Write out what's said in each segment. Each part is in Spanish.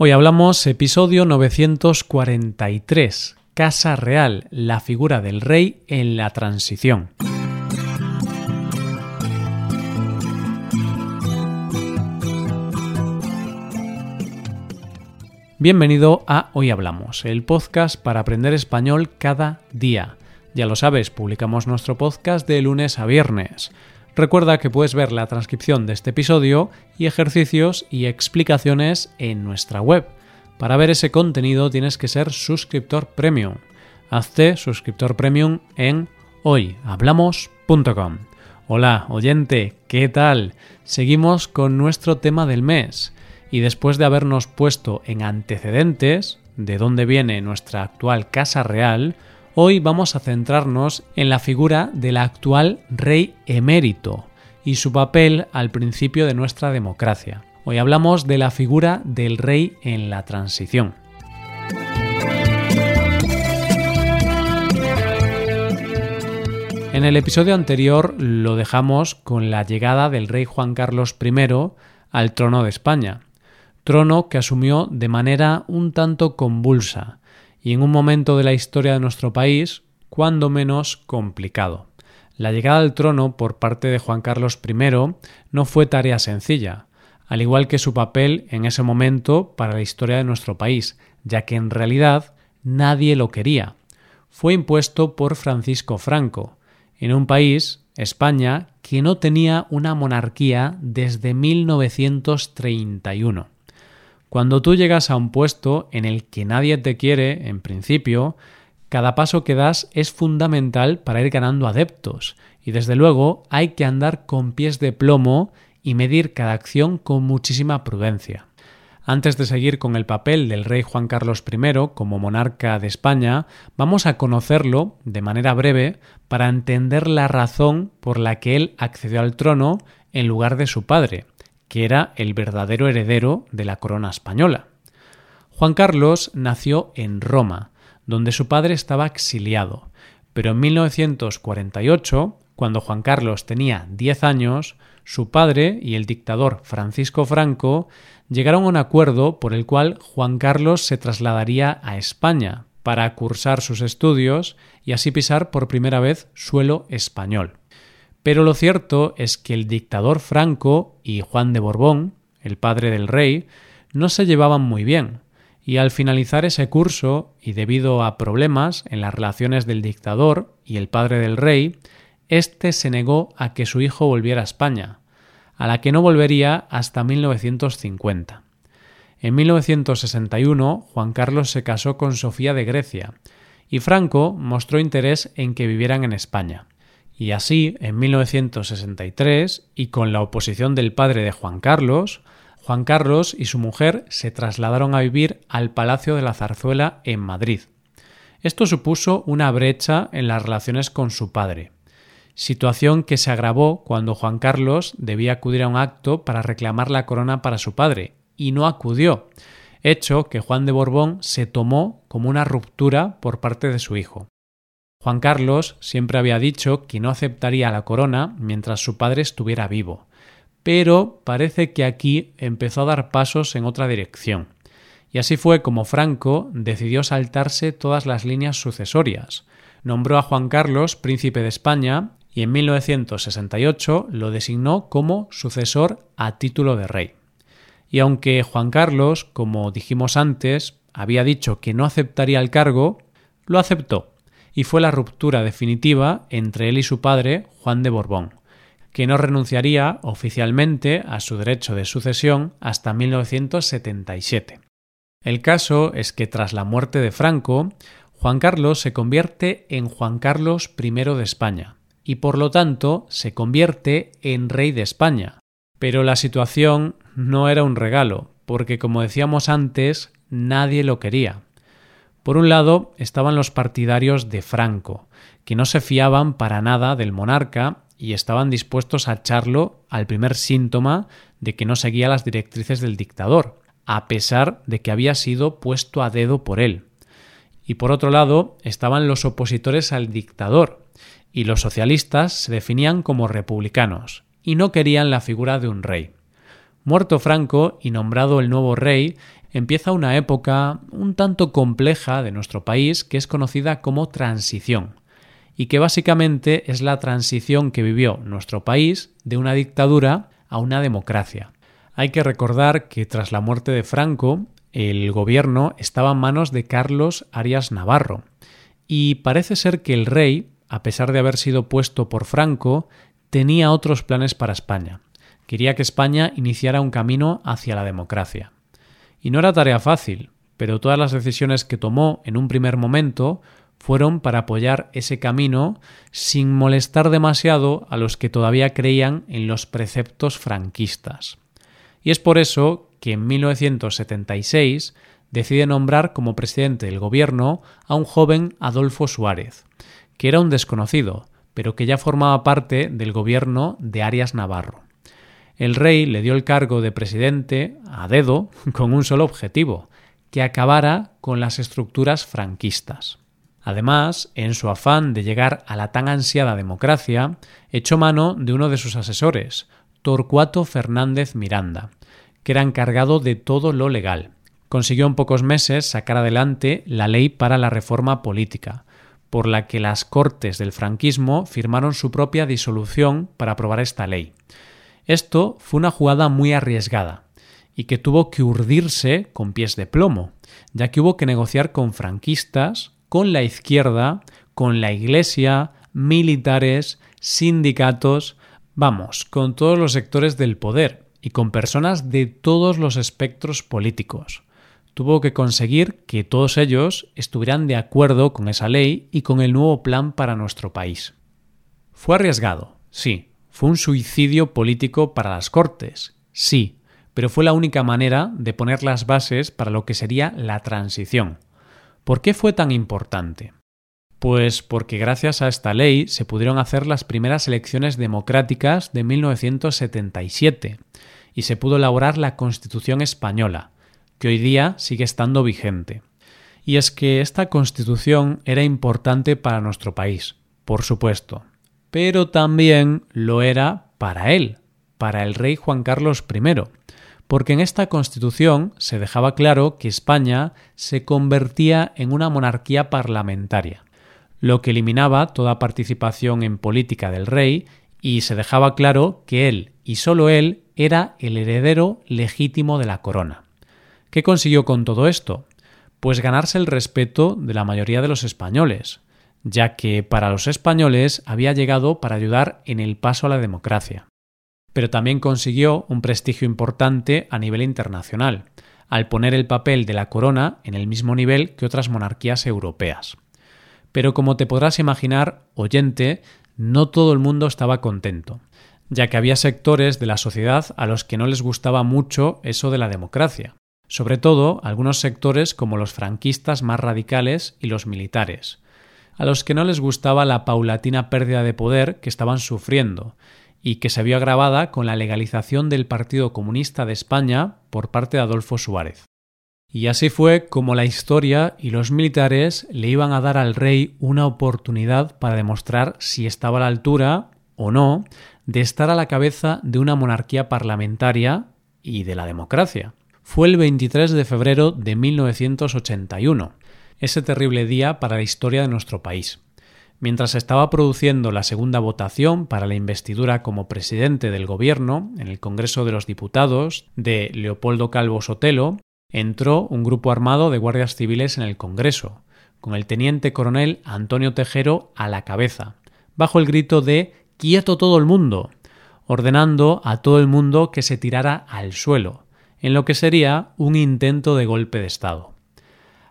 Hoy hablamos episodio 943, Casa Real, la figura del rey en la transición. Bienvenido a Hoy Hablamos, el podcast para aprender español cada día. Ya lo sabes, publicamos nuestro podcast de lunes a viernes. Recuerda que puedes ver la transcripción de este episodio y ejercicios y explicaciones en nuestra web. Para ver ese contenido tienes que ser suscriptor premium. Hazte suscriptor premium en hoyhablamos.com. Hola, oyente, ¿qué tal? Seguimos con nuestro tema del mes y después de habernos puesto en antecedentes de dónde viene nuestra actual Casa Real, Hoy vamos a centrarnos en la figura del actual rey emérito y su papel al principio de nuestra democracia. Hoy hablamos de la figura del rey en la transición. En el episodio anterior lo dejamos con la llegada del rey Juan Carlos I al trono de España, trono que asumió de manera un tanto convulsa, y en un momento de la historia de nuestro país, cuando menos complicado. La llegada al trono por parte de Juan Carlos I no fue tarea sencilla, al igual que su papel en ese momento para la historia de nuestro país, ya que en realidad nadie lo quería. Fue impuesto por Francisco Franco, en un país, España, que no tenía una monarquía desde 1931. Cuando tú llegas a un puesto en el que nadie te quiere, en principio, cada paso que das es fundamental para ir ganando adeptos y desde luego hay que andar con pies de plomo y medir cada acción con muchísima prudencia. Antes de seguir con el papel del rey Juan Carlos I como monarca de España, vamos a conocerlo de manera breve para entender la razón por la que él accedió al trono en lugar de su padre, que era el verdadero heredero de la corona española. Juan Carlos nació en Roma, donde su padre estaba exiliado, pero en 1948, cuando Juan Carlos tenía 10 años, su padre y el dictador Francisco Franco llegaron a un acuerdo por el cual Juan Carlos se trasladaría a España para cursar sus estudios y así pisar por primera vez suelo español. Pero lo cierto es que el dictador Franco y Juan de Borbón, el padre del rey, no se llevaban muy bien, y al finalizar ese curso, y debido a problemas en las relaciones del dictador y el padre del rey, éste se negó a que su hijo volviera a España, a la que no volvería hasta 1950. En 1961 Juan Carlos se casó con Sofía de Grecia, y Franco mostró interés en que vivieran en España. Y así, en 1963, y con la oposición del padre de Juan Carlos, Juan Carlos y su mujer se trasladaron a vivir al Palacio de la Zarzuela en Madrid. Esto supuso una brecha en las relaciones con su padre, situación que se agravó cuando Juan Carlos debía acudir a un acto para reclamar la corona para su padre, y no acudió, hecho que Juan de Borbón se tomó como una ruptura por parte de su hijo. Juan Carlos siempre había dicho que no aceptaría la corona mientras su padre estuviera vivo, pero parece que aquí empezó a dar pasos en otra dirección. Y así fue como Franco decidió saltarse todas las líneas sucesorias. Nombró a Juan Carlos príncipe de España y en 1968 lo designó como sucesor a título de rey. Y aunque Juan Carlos, como dijimos antes, había dicho que no aceptaría el cargo, lo aceptó y fue la ruptura definitiva entre él y su padre, Juan de Borbón, que no renunciaría oficialmente a su derecho de sucesión hasta 1977. El caso es que tras la muerte de Franco, Juan Carlos se convierte en Juan Carlos I de España y por lo tanto se convierte en rey de España. Pero la situación no era un regalo, porque como decíamos antes, nadie lo quería. Por un lado estaban los partidarios de Franco, que no se fiaban para nada del monarca y estaban dispuestos a echarlo al primer síntoma de que no seguía las directrices del dictador, a pesar de que había sido puesto a dedo por él. Y por otro lado estaban los opositores al dictador, y los socialistas se definían como republicanos, y no querían la figura de un rey. Muerto Franco y nombrado el nuevo rey, empieza una época un tanto compleja de nuestro país que es conocida como transición y que básicamente es la transición que vivió nuestro país de una dictadura a una democracia. Hay que recordar que tras la muerte de Franco, el gobierno estaba en manos de Carlos Arias Navarro, y parece ser que el rey, a pesar de haber sido puesto por Franco, tenía otros planes para España. Quería que España iniciara un camino hacia la democracia. Y no era tarea fácil, pero todas las decisiones que tomó en un primer momento fueron para apoyar ese camino sin molestar demasiado a los que todavía creían en los preceptos franquistas. Y es por eso que en 1976 decide nombrar como presidente del gobierno a un joven Adolfo Suárez, que era un desconocido, pero que ya formaba parte del gobierno de Arias Navarro. El rey le dio el cargo de presidente a dedo con un solo objetivo, que acabara con las estructuras franquistas. Además, en su afán de llegar a la tan ansiada democracia, echó mano de uno de sus asesores, Torcuato Fernández Miranda, que era encargado de todo lo legal. Consiguió en pocos meses sacar adelante la ley para la reforma política, por la que las Cortes del franquismo firmaron su propia disolución para aprobar esta ley. Esto fue una jugada muy arriesgada y que tuvo que urdirse con pies de plomo, ya que hubo que negociar con franquistas, con la izquierda, con la Iglesia, militares, sindicatos, vamos, con todos los sectores del poder y con personas de todos los espectros políticos. Tuvo que conseguir que todos ellos estuvieran de acuerdo con esa ley y con el nuevo plan para nuestro país. Fue arriesgado, sí. Fue un suicidio político para las Cortes, sí, pero fue la única manera de poner las bases para lo que sería la transición, ¿Por qué fue tan importante? Pues porque gracias a esta ley se pudieron hacer las primeras elecciones democráticas de 1977 y se pudo elaborar la Constitución española, que hoy día sigue estando vigente. Y es que esta Constitución era importante para nuestro país, por supuesto, pero también lo era para él, para el rey Juan Carlos I, porque en esta Constitución se dejaba claro que España se convertía en una monarquía parlamentaria, lo que eliminaba toda participación en política del rey y se dejaba claro que él y sólo él era el heredero legítimo de la corona. ¿Qué consiguió con todo esto? Pues ganarse el respeto de la mayoría de los españoles, ya que para los españoles había llegado para ayudar en el paso a la democracia pero también consiguió un prestigio importante a nivel internacional, al poner el papel de la corona en el mismo nivel que otras monarquías europeas. Pero como te podrás imaginar, oyente, no todo el mundo estaba contento, ya que había sectores de la sociedad a los que no les gustaba mucho eso de la democracia, sobre todo algunos sectores como los franquistas más radicales y los militares, a los que no les gustaba la paulatina pérdida de poder que estaban sufriendo, y que se vio agravada con la legalización del Partido Comunista de España por parte de Adolfo Suárez. Y así fue como la historia y los militares le iban a dar al rey una oportunidad para demostrar si estaba a la altura o no de estar a la cabeza de una monarquía parlamentaria y de la democracia. Fue el 23 de febrero de 1981, ese terrible día para la historia de nuestro país. Mientras estaba produciendo la segunda votación para la investidura como presidente del gobierno en el Congreso de los Diputados de Leopoldo Calvo Sotelo, entró un grupo armado de guardias civiles en el Congreso, con el teniente coronel Antonio Tejero a la cabeza, bajo el grito de Quieto todo el mundo, ordenando a todo el mundo que se tirara al suelo, en lo que sería un intento de golpe de Estado.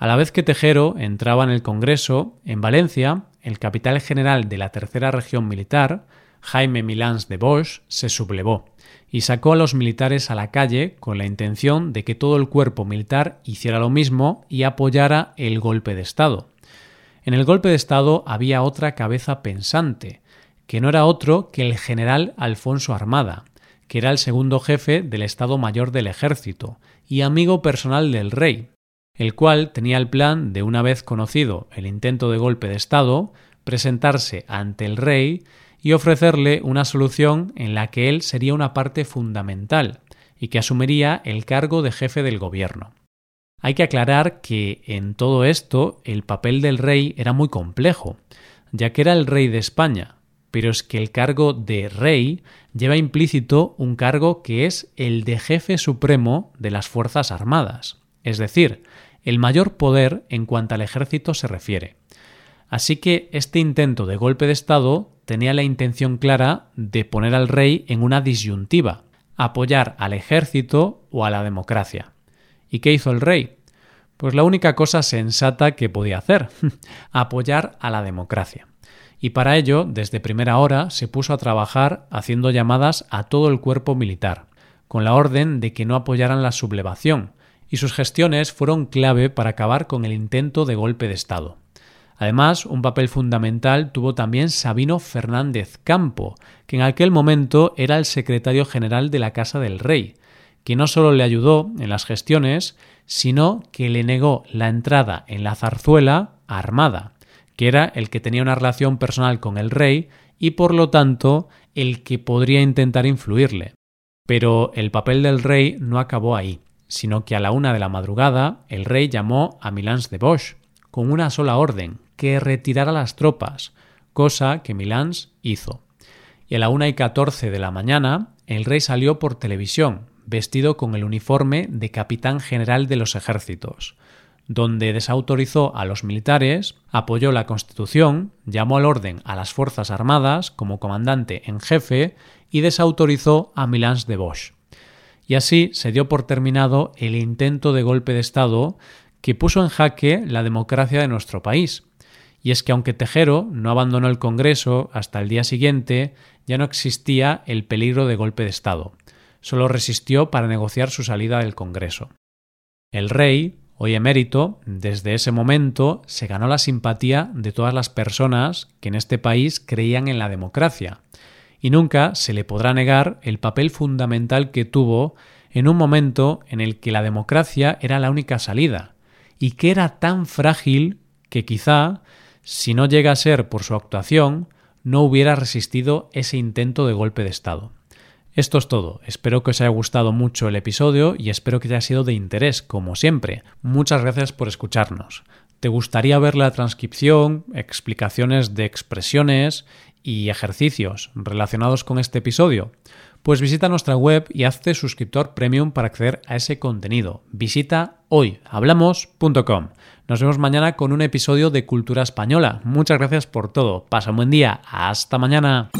A la vez que Tejero entraba en el Congreso, en Valencia, el capitán general de la Tercera Región Militar, Jaime Milans de Bosch, se sublevó y sacó a los militares a la calle con la intención de que todo el cuerpo militar hiciera lo mismo y apoyara el golpe de Estado. En el golpe de Estado había otra cabeza pensante, que no era otro que el general Alfonso Armada, que era el segundo jefe del Estado Mayor del Ejército y amigo personal del rey, el cual tenía el plan de, una vez conocido el intento de golpe de Estado, presentarse ante el rey y ofrecerle una solución en la que él sería una parte fundamental, y que asumiría el cargo de jefe del gobierno. Hay que aclarar que en todo esto el papel del rey era muy complejo, ya que era el rey de España, pero es que el cargo de rey lleva implícito un cargo que es el de jefe supremo de las Fuerzas Armadas, es decir, el mayor poder en cuanto al ejército se refiere. Así que este intento de golpe de Estado tenía la intención clara de poner al rey en una disyuntiva, apoyar al ejército o a la democracia. ¿Y qué hizo el rey? Pues la única cosa sensata que podía hacer, apoyar a la democracia. Y para ello, desde primera hora, se puso a trabajar haciendo llamadas a todo el cuerpo militar, con la orden de que no apoyaran la sublevación, y sus gestiones fueron clave para acabar con el intento de golpe de Estado. Además, un papel fundamental tuvo también Sabino Fernández Campo, que en aquel momento era el secretario general de la Casa del Rey, que no solo le ayudó en las gestiones, sino que le negó la entrada en la zarzuela armada, que era el que tenía una relación personal con el rey y por lo tanto el que podría intentar influirle. Pero el papel del rey no acabó ahí, sino que a la una de la madrugada el rey llamó a Milans de Bosch, con una sola orden, que retirara las tropas, cosa que Milans hizo. Y a la una y catorce de la mañana, el rey salió por televisión, vestido con el uniforme de capitán general de los ejércitos, donde desautorizó a los militares, apoyó la Constitución, llamó al orden a las Fuerzas Armadas como comandante en jefe y desautorizó a Milans de Bosch. Y así se dio por terminado el intento de golpe de Estado que puso en jaque la democracia de nuestro país, y es que aunque Tejero no abandonó el Congreso hasta el día siguiente, ya no existía el peligro de golpe de Estado. Solo resistió para negociar su salida del Congreso. El rey, hoy emérito, desde ese momento se ganó la simpatía de todas las personas que en este país creían en la democracia, y nunca se le podrá negar el papel fundamental que tuvo en un momento en el que la democracia era la única salida, y que era tan frágil que quizá si no llega a ser por su actuación, no hubiera resistido ese intento de golpe de Estado. Esto es todo. Espero que os haya gustado mucho el episodio y espero que haya sido de interés, como siempre. Muchas gracias por escucharnos. ¿Te gustaría ver la transcripción, explicaciones de expresiones y ejercicios relacionados con este episodio? Pues visita nuestra web y hazte suscriptor premium para acceder a ese contenido. Visita hoyhablamos.com. Nos vemos mañana con un episodio de Cultura Española. Muchas gracias por todo. Pasa un buen día. Hasta mañana.